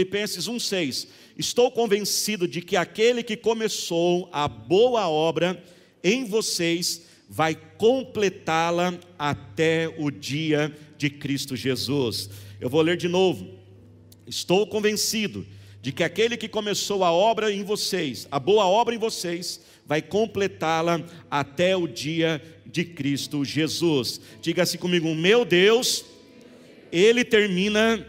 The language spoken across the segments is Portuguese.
Filipenses 1,6: Estou convencido de que aquele que começou a boa obra em vocês vai completá-la até o dia de Cristo Jesus. Eu vou ler de novo. Estou convencido de que aquele que começou a obra em vocês, a boa obra em vocês, vai completá-la até o dia de Cristo Jesus. Diga assim comigo: Meu Deus, Ele termina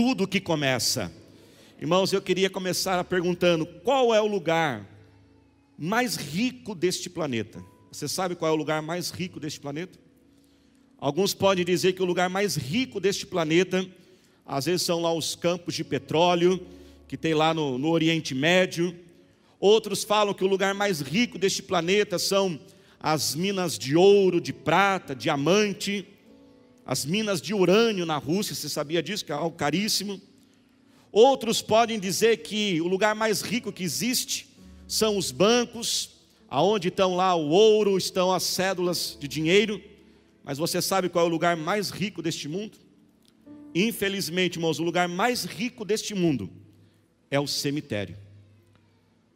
tudo que começa. Irmãos, eu queria começar perguntando: qual é o lugar mais rico deste planeta? Você sabe qual é o lugar mais rico deste planeta? Alguns podem dizer que o lugar mais rico deste planeta, às vezes são lá os campos de petróleo, que tem lá no, no Oriente Médio. Outros falam que o lugar mais rico deste planeta são as minas de ouro, de prata, diamante as minas de urânio na Rússia, você sabia disso, que é algo caríssimo. Outros podem dizer que o lugar mais rico que existe são os bancos, aonde estão lá o ouro, estão as cédulas de dinheiro. Mas você sabe qual é o lugar mais rico deste mundo? Infelizmente, irmãos, o lugar mais rico deste mundo é o cemitério.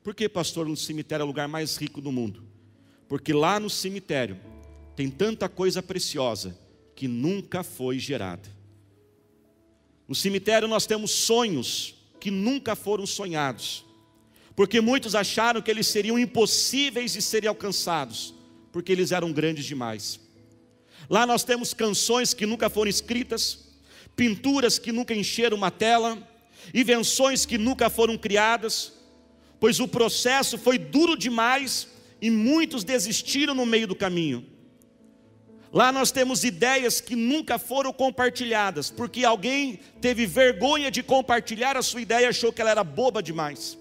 Por que, pastor, o cemitério é o lugar mais rico do mundo? Porque lá no cemitério tem tanta coisa preciosa que nunca foi gerada. No cemitério nós temos sonhos que nunca foram sonhados, porque muitos acharam que eles seriam impossíveis de serem alcançados, porque eles eram grandes demais. Lá nós temos canções que nunca foram escritas, pinturas que nunca encheram uma tela, invenções que nunca foram criadas, pois o processo foi duro demais e muitos desistiram no meio do caminho. Lá nós temos ideias que nunca foram compartilhadas, porque alguém teve vergonha de compartilhar a sua ideia e achou que ela era boba demais.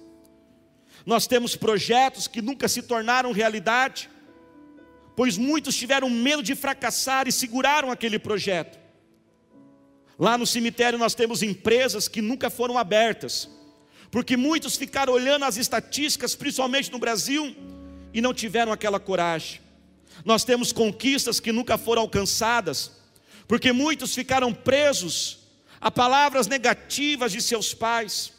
Nós temos projetos que nunca se tornaram realidade, pois muitos tiveram medo de fracassar e seguraram aquele projeto. Lá no cemitério nós temos empresas que nunca foram abertas, porque muitos ficaram olhando as estatísticas, principalmente no Brasil, e não tiveram aquela coragem. Nós temos conquistas que nunca foram alcançadas, porque muitos ficaram presos a palavras negativas de seus pais,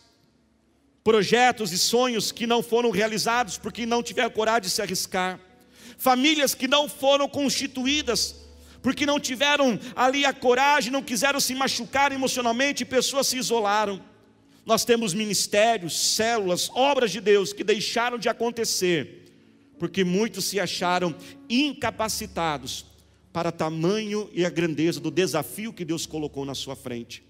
projetos e sonhos que não foram realizados porque não tiveram coragem de se arriscar, famílias que não foram constituídas porque não tiveram ali a coragem, não quiseram se machucar emocionalmente, e pessoas se isolaram. Nós temos ministérios, células, obras de Deus que deixaram de acontecer porque muitos se acharam incapacitados para tamanho e a grandeza do desafio que Deus colocou na sua frente.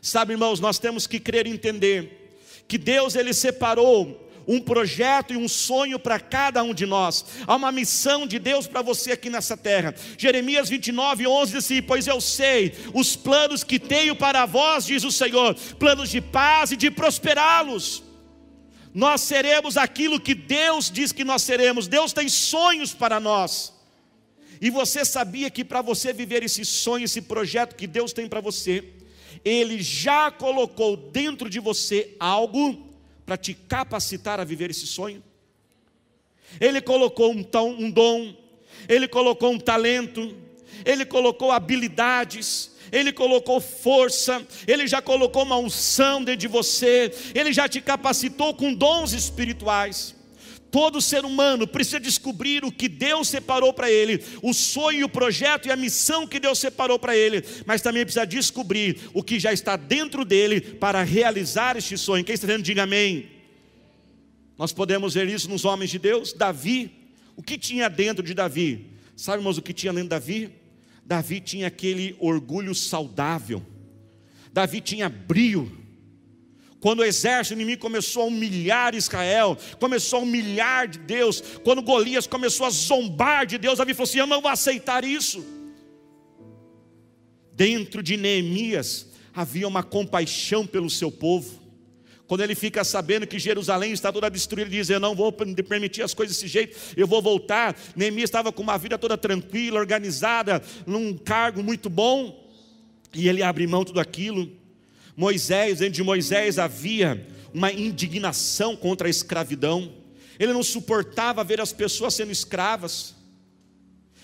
Sabe, irmãos, nós temos que crer e entender que Deus ele separou um projeto e um sonho para cada um de nós. Há uma missão de Deus para você aqui nessa terra. Jeremias 29, 11 diz assim: Pois eu sei os planos que tenho para vós, diz o Senhor, planos de paz e de prosperá-los nós seremos aquilo que Deus diz que nós seremos. Deus tem sonhos para nós. E você sabia que para você viver esse sonho, esse projeto que Deus tem para você, Ele já colocou dentro de você algo para te capacitar a viver esse sonho? Ele colocou um, um dom, Ele colocou um talento, Ele colocou habilidades, ele colocou força, Ele já colocou uma unção dentro de você, Ele já te capacitou com dons espirituais. Todo ser humano precisa descobrir o que Deus separou para ele, o sonho, o projeto e a missão que Deus separou para ele, mas também precisa descobrir o que já está dentro dele para realizar este sonho. Quem está dizendo, diga amém. Nós podemos ver isso nos homens de Deus. Davi, o que tinha dentro de Davi? Sabe, irmãos, o que tinha dentro de Davi? Davi tinha aquele orgulho saudável, Davi tinha brio. Quando o exército inimigo começou a humilhar Israel, começou a humilhar de Deus, quando Golias começou a zombar de Deus, Davi falou assim: Eu não vou aceitar isso. Dentro de Neemias havia uma compaixão pelo seu povo. Quando ele fica sabendo que Jerusalém está toda destruída, ele diz: Eu não vou permitir as coisas desse jeito, eu vou voltar. Neemias estava com uma vida toda tranquila, organizada, num cargo muito bom, e ele abre mão tudo aquilo. Moisés, dentro de Moisés havia uma indignação contra a escravidão, ele não suportava ver as pessoas sendo escravas.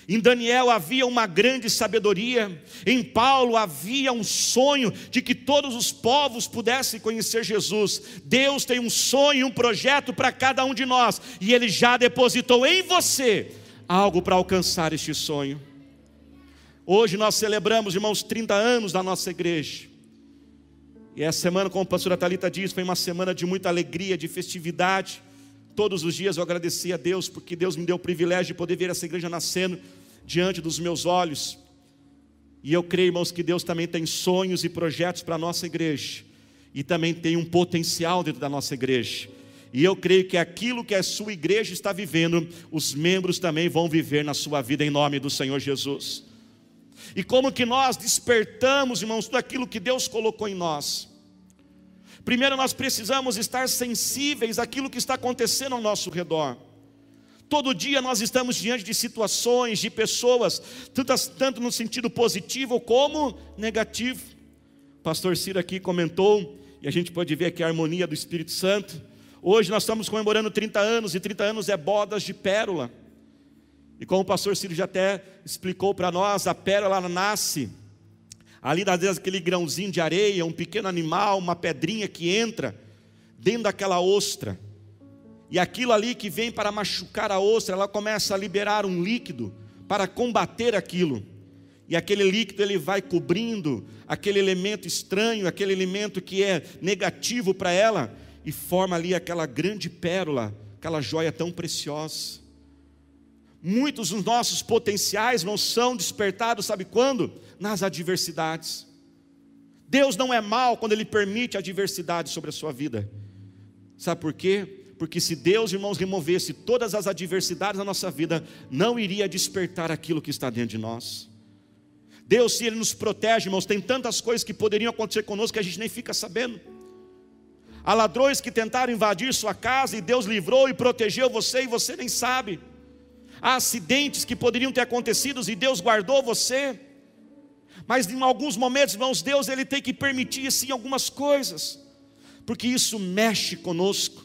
Em Daniel havia uma grande sabedoria, em Paulo havia um sonho de que todos os povos pudessem conhecer Jesus. Deus tem um sonho, um projeto para cada um de nós, e Ele já depositou em você algo para alcançar este sonho. Hoje nós celebramos, irmãos, 30 anos da nossa igreja. E essa semana, como a pastora Thalita diz, foi uma semana de muita alegria, de festividade. Todos os dias eu agradeci a Deus, porque Deus me deu o privilégio de poder ver essa igreja nascendo diante dos meus olhos. E eu creio, irmãos, que Deus também tem sonhos e projetos para a nossa igreja. E também tem um potencial dentro da nossa igreja. E eu creio que aquilo que a sua igreja está vivendo, os membros também vão viver na sua vida em nome do Senhor Jesus. E como que nós despertamos, irmãos, tudo aquilo que Deus colocou em nós. Primeiro, nós precisamos estar sensíveis àquilo que está acontecendo ao nosso redor. Todo dia nós estamos diante de situações, de pessoas, tanto no sentido positivo como negativo. O pastor Ciro aqui comentou, e a gente pode ver aqui a harmonia do Espírito Santo. Hoje nós estamos comemorando 30 anos, e 30 anos é bodas de pérola. E como o pastor Ciro já até explicou para nós, a pérola nasce Ali, às vezes, aquele grãozinho de areia, um pequeno animal, uma pedrinha que entra dentro daquela ostra. E aquilo ali que vem para machucar a ostra, ela começa a liberar um líquido para combater aquilo. E aquele líquido ele vai cobrindo aquele elemento estranho, aquele elemento que é negativo para ela, e forma ali aquela grande pérola, aquela joia tão preciosa. Muitos dos nossos potenciais não são despertados, sabe quando? nas adversidades. Deus não é mal quando Ele permite adversidade sobre a sua vida. Sabe por quê? Porque se Deus, irmãos, removesse todas as adversidades da nossa vida, não iria despertar aquilo que está dentro de nós. Deus, se Ele nos protege, irmãos, tem tantas coisas que poderiam acontecer conosco que a gente nem fica sabendo. Há ladrões que tentaram invadir sua casa e Deus livrou e protegeu você e você nem sabe. Há acidentes que poderiam ter acontecido e Deus guardou você. Mas em alguns momentos, irmãos, Deus ele tem que permitir sim algumas coisas, porque isso mexe conosco.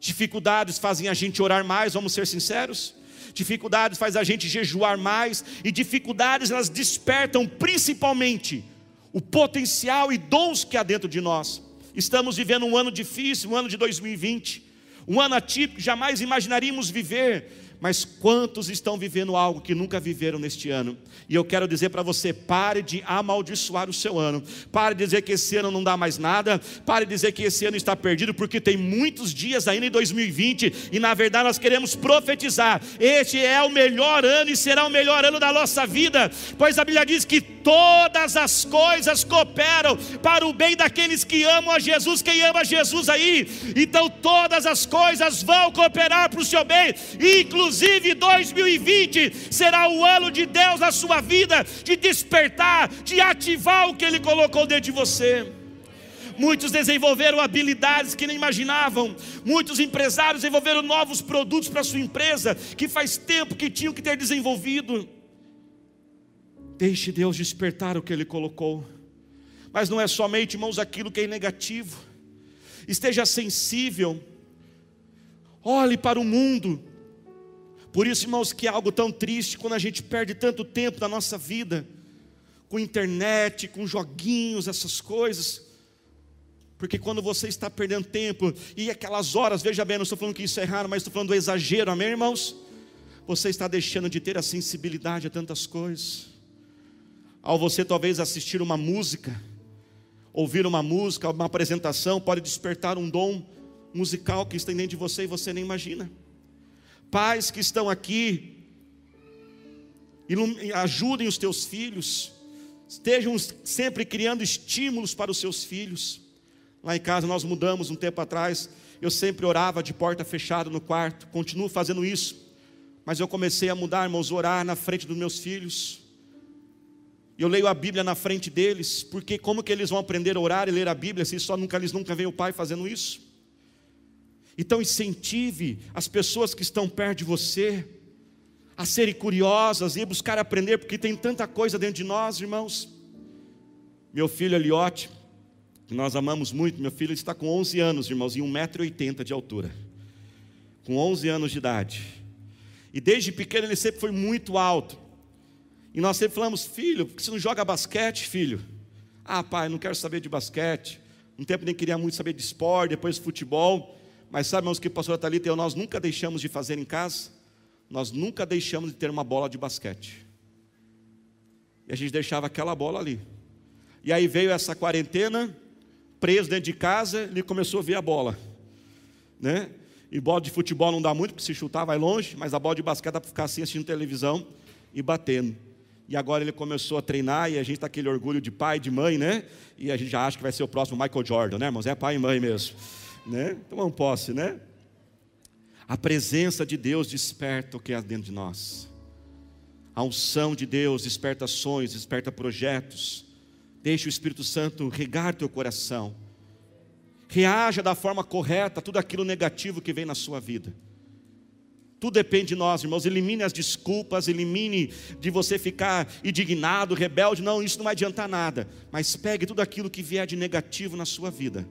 Dificuldades fazem a gente orar mais, vamos ser sinceros. Dificuldades faz a gente jejuar mais e dificuldades elas despertam principalmente o potencial e dons que há dentro de nós. Estamos vivendo um ano difícil, um ano de 2020, um ano atípico, jamais imaginaríamos viver mas quantos estão vivendo algo que nunca viveram neste ano? E eu quero dizer para você: pare de amaldiçoar o seu ano, pare de dizer que esse ano não dá mais nada, pare de dizer que esse ano está perdido, porque tem muitos dias ainda em 2020 e na verdade nós queremos profetizar: este é o melhor ano e será o melhor ano da nossa vida, pois a Bíblia diz que todas as coisas cooperam para o bem daqueles que amam a Jesus. Quem ama Jesus aí? Então todas as coisas vão cooperar para o seu bem, inclusive Inclusive 2020 será o ano de Deus na sua vida, de despertar, de ativar o que Ele colocou dentro de você. Muitos desenvolveram habilidades que nem imaginavam. Muitos empresários desenvolveram novos produtos para sua empresa que faz tempo que tinham que ter desenvolvido. Deixe Deus despertar o que Ele colocou. Mas não é somente, irmãos, aquilo que é negativo. Esteja sensível. Olhe para o mundo. Por isso, irmãos, que é algo tão triste quando a gente perde tanto tempo da nossa vida com internet, com joguinhos, essas coisas. Porque quando você está perdendo tempo, e aquelas horas, veja bem, não estou falando que isso é errado, mas estou falando do exagero, amém, irmãos? Você está deixando de ter a sensibilidade a tantas coisas. Ao você talvez assistir uma música, ouvir uma música, uma apresentação, pode despertar um dom musical que está dentro de você e você nem imagina. Pais que estão aqui, ajudem os teus filhos, estejam sempre criando estímulos para os seus filhos. Lá em casa nós mudamos um tempo atrás, eu sempre orava de porta fechada no quarto, continuo fazendo isso, mas eu comecei a mudar, irmãos, orar na frente dos meus filhos. Eu leio a Bíblia na frente deles, porque como que eles vão aprender a orar e ler a Bíblia se só nunca eles nunca veem o pai fazendo isso? Então incentive as pessoas que estão perto de você a serem curiosas e buscar aprender, porque tem tanta coisa dentro de nós, irmãos. Meu filho Eliote, que nós amamos muito, meu filho está com 11 anos, irmãos, e 1,80m de altura. Com 11 anos de idade. E desde pequeno ele sempre foi muito alto. E nós sempre falamos, filho, por que você não joga basquete, filho? Ah, pai, não quero saber de basquete. Um tempo nem queria muito saber de esporte, depois de futebol. Mas sabe, irmãos, que o pastor Thalita e eu, nós nunca deixamos de fazer em casa? Nós nunca deixamos de ter uma bola de basquete. E a gente deixava aquela bola ali. E aí veio essa quarentena, preso dentro de casa, ele começou a ver a bola. Né? E bola de futebol não dá muito, porque se chutar vai longe, mas a bola de basquete dá para ficar assim assistindo televisão e batendo. E agora ele começou a treinar e a gente está aquele orgulho de pai, de mãe, né? E a gente já acha que vai ser o próximo Michael Jordan, né, irmãos? É pai e mãe mesmo, né? Então posse, né? A presença de Deus desperta o que há dentro de nós. A unção de Deus desperta ações, desperta projetos. Deixe o Espírito Santo regar teu coração. Reaja da forma correta tudo aquilo negativo que vem na sua vida. Tudo depende de nós, irmãos. Elimine as desculpas, elimine de você ficar indignado, rebelde. Não, isso não vai adiantar nada. Mas pegue tudo aquilo que vier de negativo na sua vida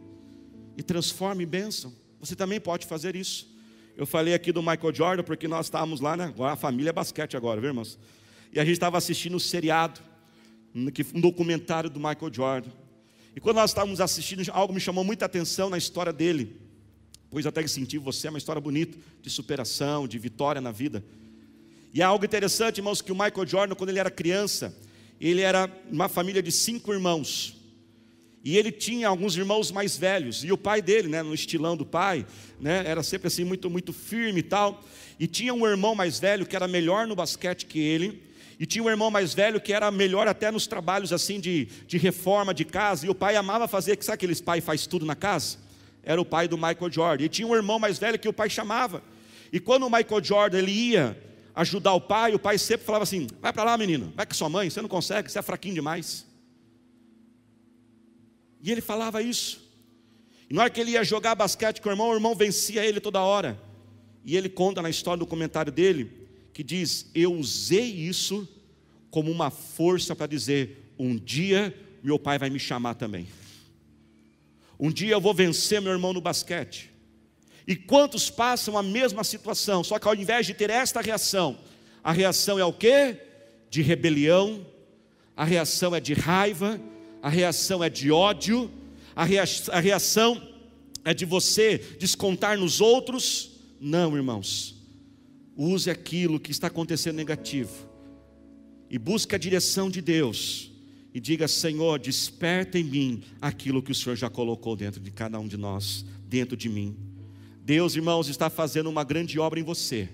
e transforme em bênção. Você também pode fazer isso. Eu falei aqui do Michael Jordan porque nós estávamos lá, né? Agora a família é basquete agora, viu, irmãos? E a gente estava assistindo um seriado, um documentário do Michael Jordan. E quando nós estávamos assistindo, algo me chamou muita atenção na história dele pois até que senti você é uma história bonita de superação, de vitória na vida. E é algo interessante, irmãos, que o Michael Jordan, quando ele era criança, ele era uma família de cinco irmãos. E ele tinha alguns irmãos mais velhos, e o pai dele, né, no estilão do pai, né, era sempre assim muito muito firme e tal. E tinha um irmão mais velho que era melhor no basquete que ele, e tinha um irmão mais velho que era melhor até nos trabalhos assim de, de reforma de casa, e o pai amava fazer, sabe aqueles pai faz tudo na casa? era o pai do Michael Jordan. E tinha um irmão mais velho que o pai chamava. E quando o Michael Jordan ele ia ajudar o pai, o pai sempre falava assim: vai para lá, menino, vai com sua mãe, você não consegue, você é fraquinho demais. E ele falava isso. E na hora que ele ia jogar basquete com o irmão, o irmão vencia ele toda hora. E ele conta na história do comentário dele que diz: Eu usei isso como uma força para dizer: um dia meu pai vai me chamar também. Um dia eu vou vencer meu irmão no basquete. E quantos passam a mesma situação, só que ao invés de ter esta reação, a reação é o quê? De rebelião, a reação é de raiva, a reação é de ódio, a reação é de você descontar nos outros. Não, irmãos. Use aquilo que está acontecendo negativo e busque a direção de Deus e diga: Senhor, desperta em mim aquilo que o Senhor já colocou dentro de cada um de nós, dentro de mim. Deus, irmãos, está fazendo uma grande obra em você,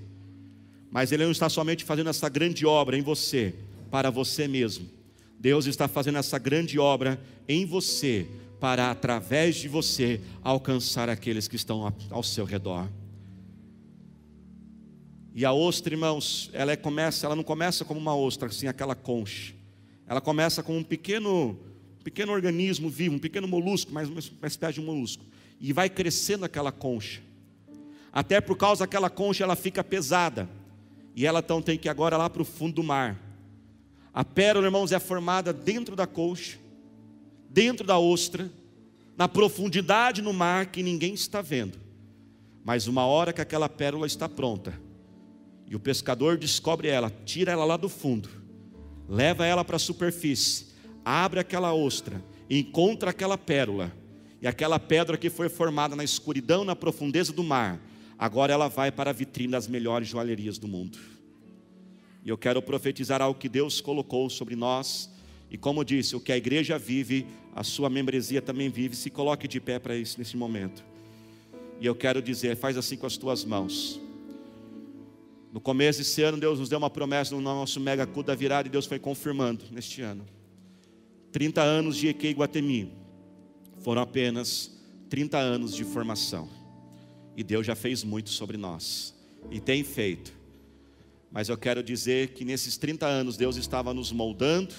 mas Ele não está somente fazendo essa grande obra em você, para você mesmo. Deus está fazendo essa grande obra em você, para através de você alcançar aqueles que estão ao seu redor. E a ostra, irmãos, ela é, começa, ela não começa como uma ostra, assim, aquela concha. Ela começa com um pequeno, pequeno organismo vivo, um pequeno molusco, mas uma espécie de molusco, e vai crescendo aquela concha. Até por causa daquela concha ela fica pesada. E ela então tem que ir agora lá para o fundo do mar. A pérola, irmãos, é formada dentro da concha, dentro da ostra, na profundidade no mar que ninguém está vendo. Mas uma hora que aquela pérola está pronta, e o pescador descobre ela, tira ela lá do fundo leva ela para a superfície, abre aquela ostra, encontra aquela pérola, e aquela pedra que foi formada na escuridão, na profundeza do mar, agora ela vai para a vitrine das melhores joalherias do mundo. E eu quero profetizar algo que Deus colocou sobre nós, e como disse, o que a igreja vive, a sua membresia também vive. Se coloque de pé para isso nesse momento. E eu quero dizer, faz assim com as tuas mãos. No começo desse ano, Deus nos deu uma promessa no nosso mega culto da virada e Deus foi confirmando neste ano. 30 anos de EQ Guatemi foram apenas 30 anos de formação. E Deus já fez muito sobre nós. E tem feito. Mas eu quero dizer que nesses 30 anos Deus estava nos moldando,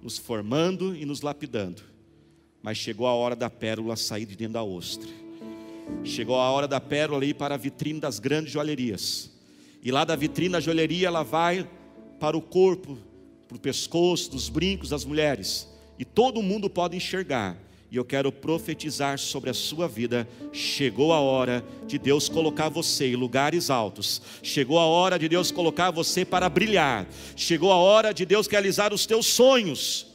nos formando e nos lapidando. Mas chegou a hora da pérola sair de dentro da ostra. Chegou a hora da pérola ir para a vitrine das grandes joalherias e lá da vitrine da joalheria ela vai para o corpo, para o pescoço, dos brincos das mulheres. E todo mundo pode enxergar. E eu quero profetizar sobre a sua vida. Chegou a hora de Deus colocar você em lugares altos. Chegou a hora de Deus colocar você para brilhar. Chegou a hora de Deus realizar os teus sonhos.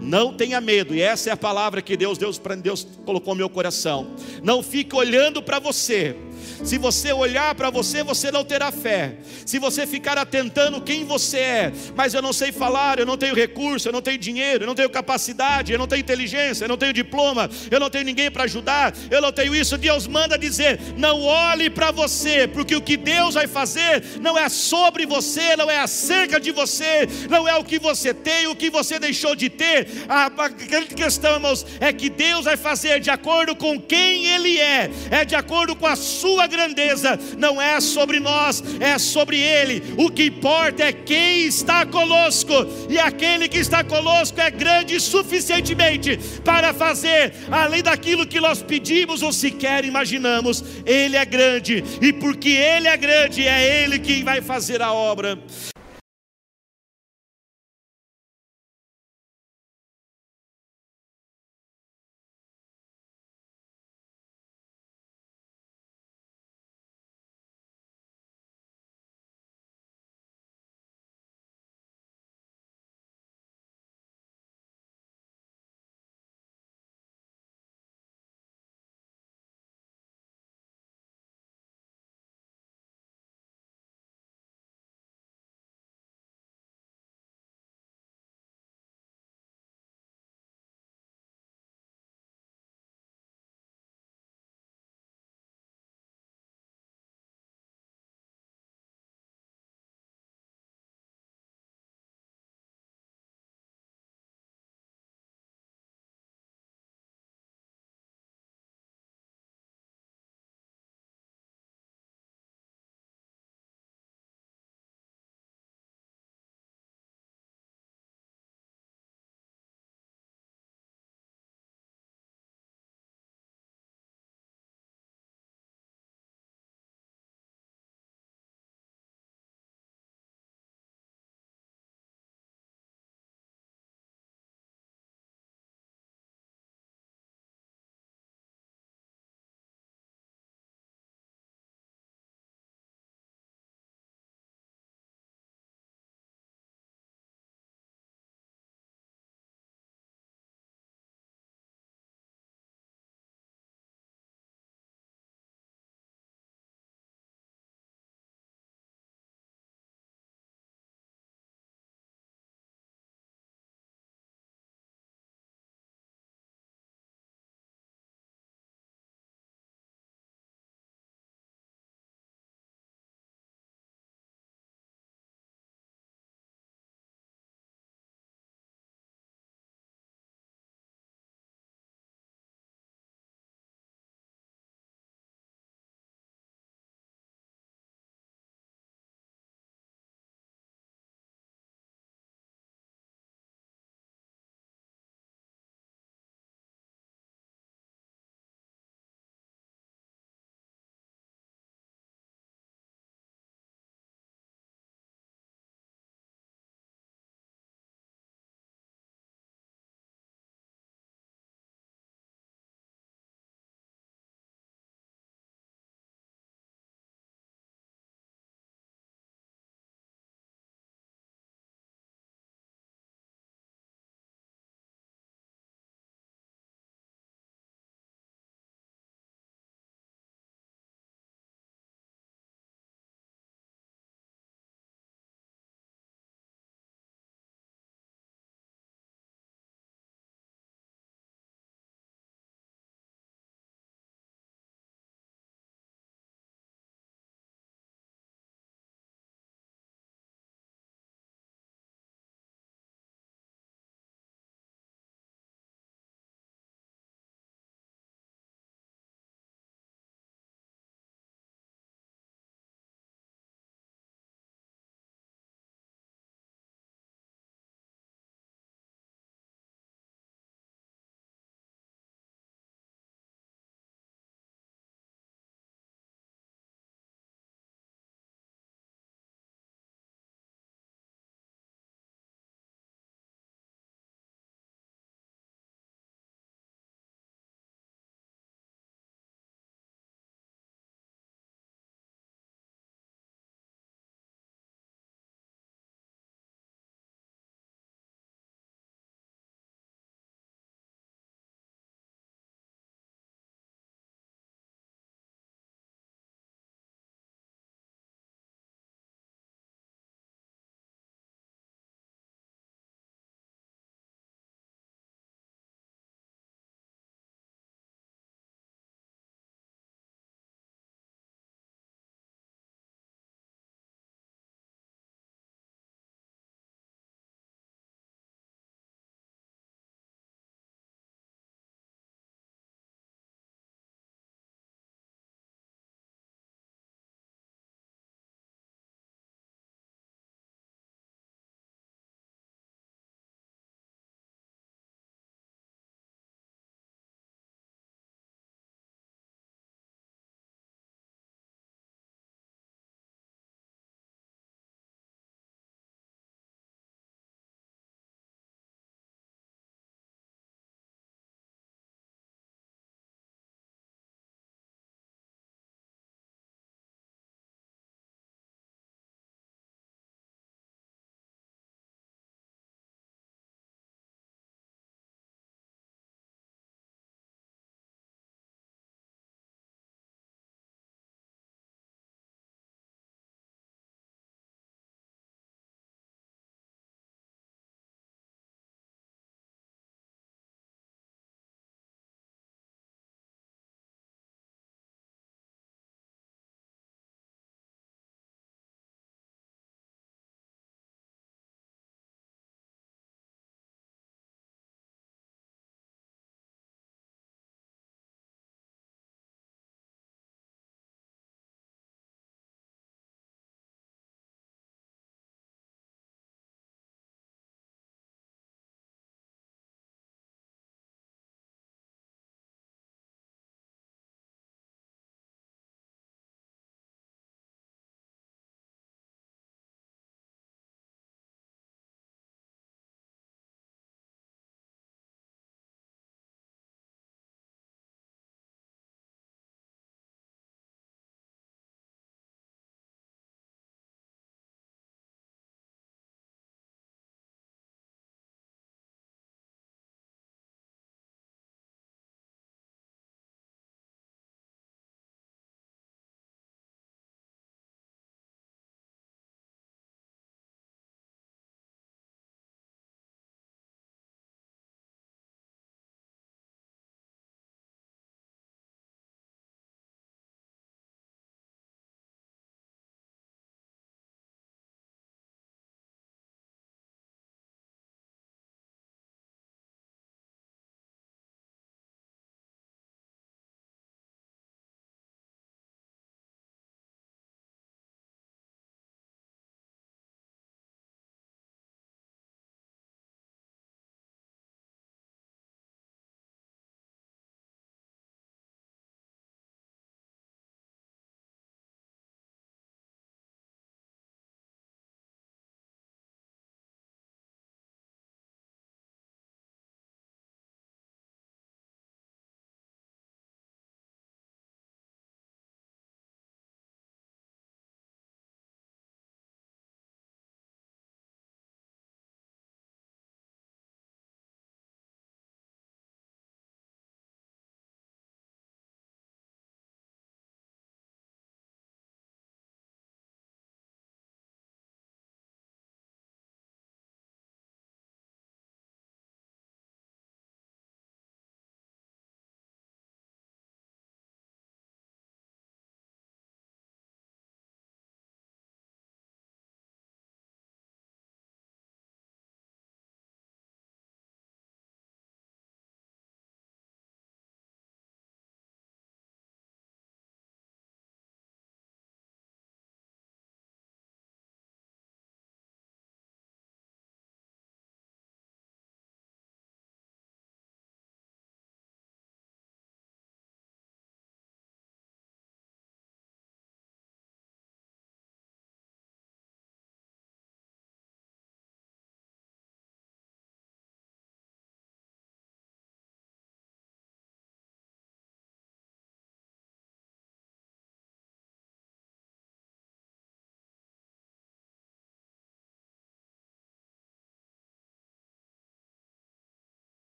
Não tenha medo, e essa é a palavra que Deus, Deus, Deus colocou no meu coração. Não fique olhando para você, se você olhar para você, você não terá fé. Se você ficar atentando quem você é, mas eu não sei falar, eu não tenho recurso, eu não tenho dinheiro, eu não tenho capacidade, eu não tenho inteligência, eu não tenho diploma, eu não tenho ninguém para ajudar, eu não tenho isso. Deus manda dizer: não olhe para você, porque o que Deus vai fazer não é sobre você, não é acerca de você, não é o que você tem, o que você deixou de ter. A, grande questão, irmãos, é que Deus vai fazer de acordo com quem Ele é, é de acordo com a sua grandeza não é sobre nós, é sobre Ele. O que importa é quem está conosco, e aquele que está conosco é grande suficientemente para fazer além daquilo que nós pedimos ou sequer imaginamos. Ele é grande, e porque Ele é grande, é Ele quem vai fazer a obra.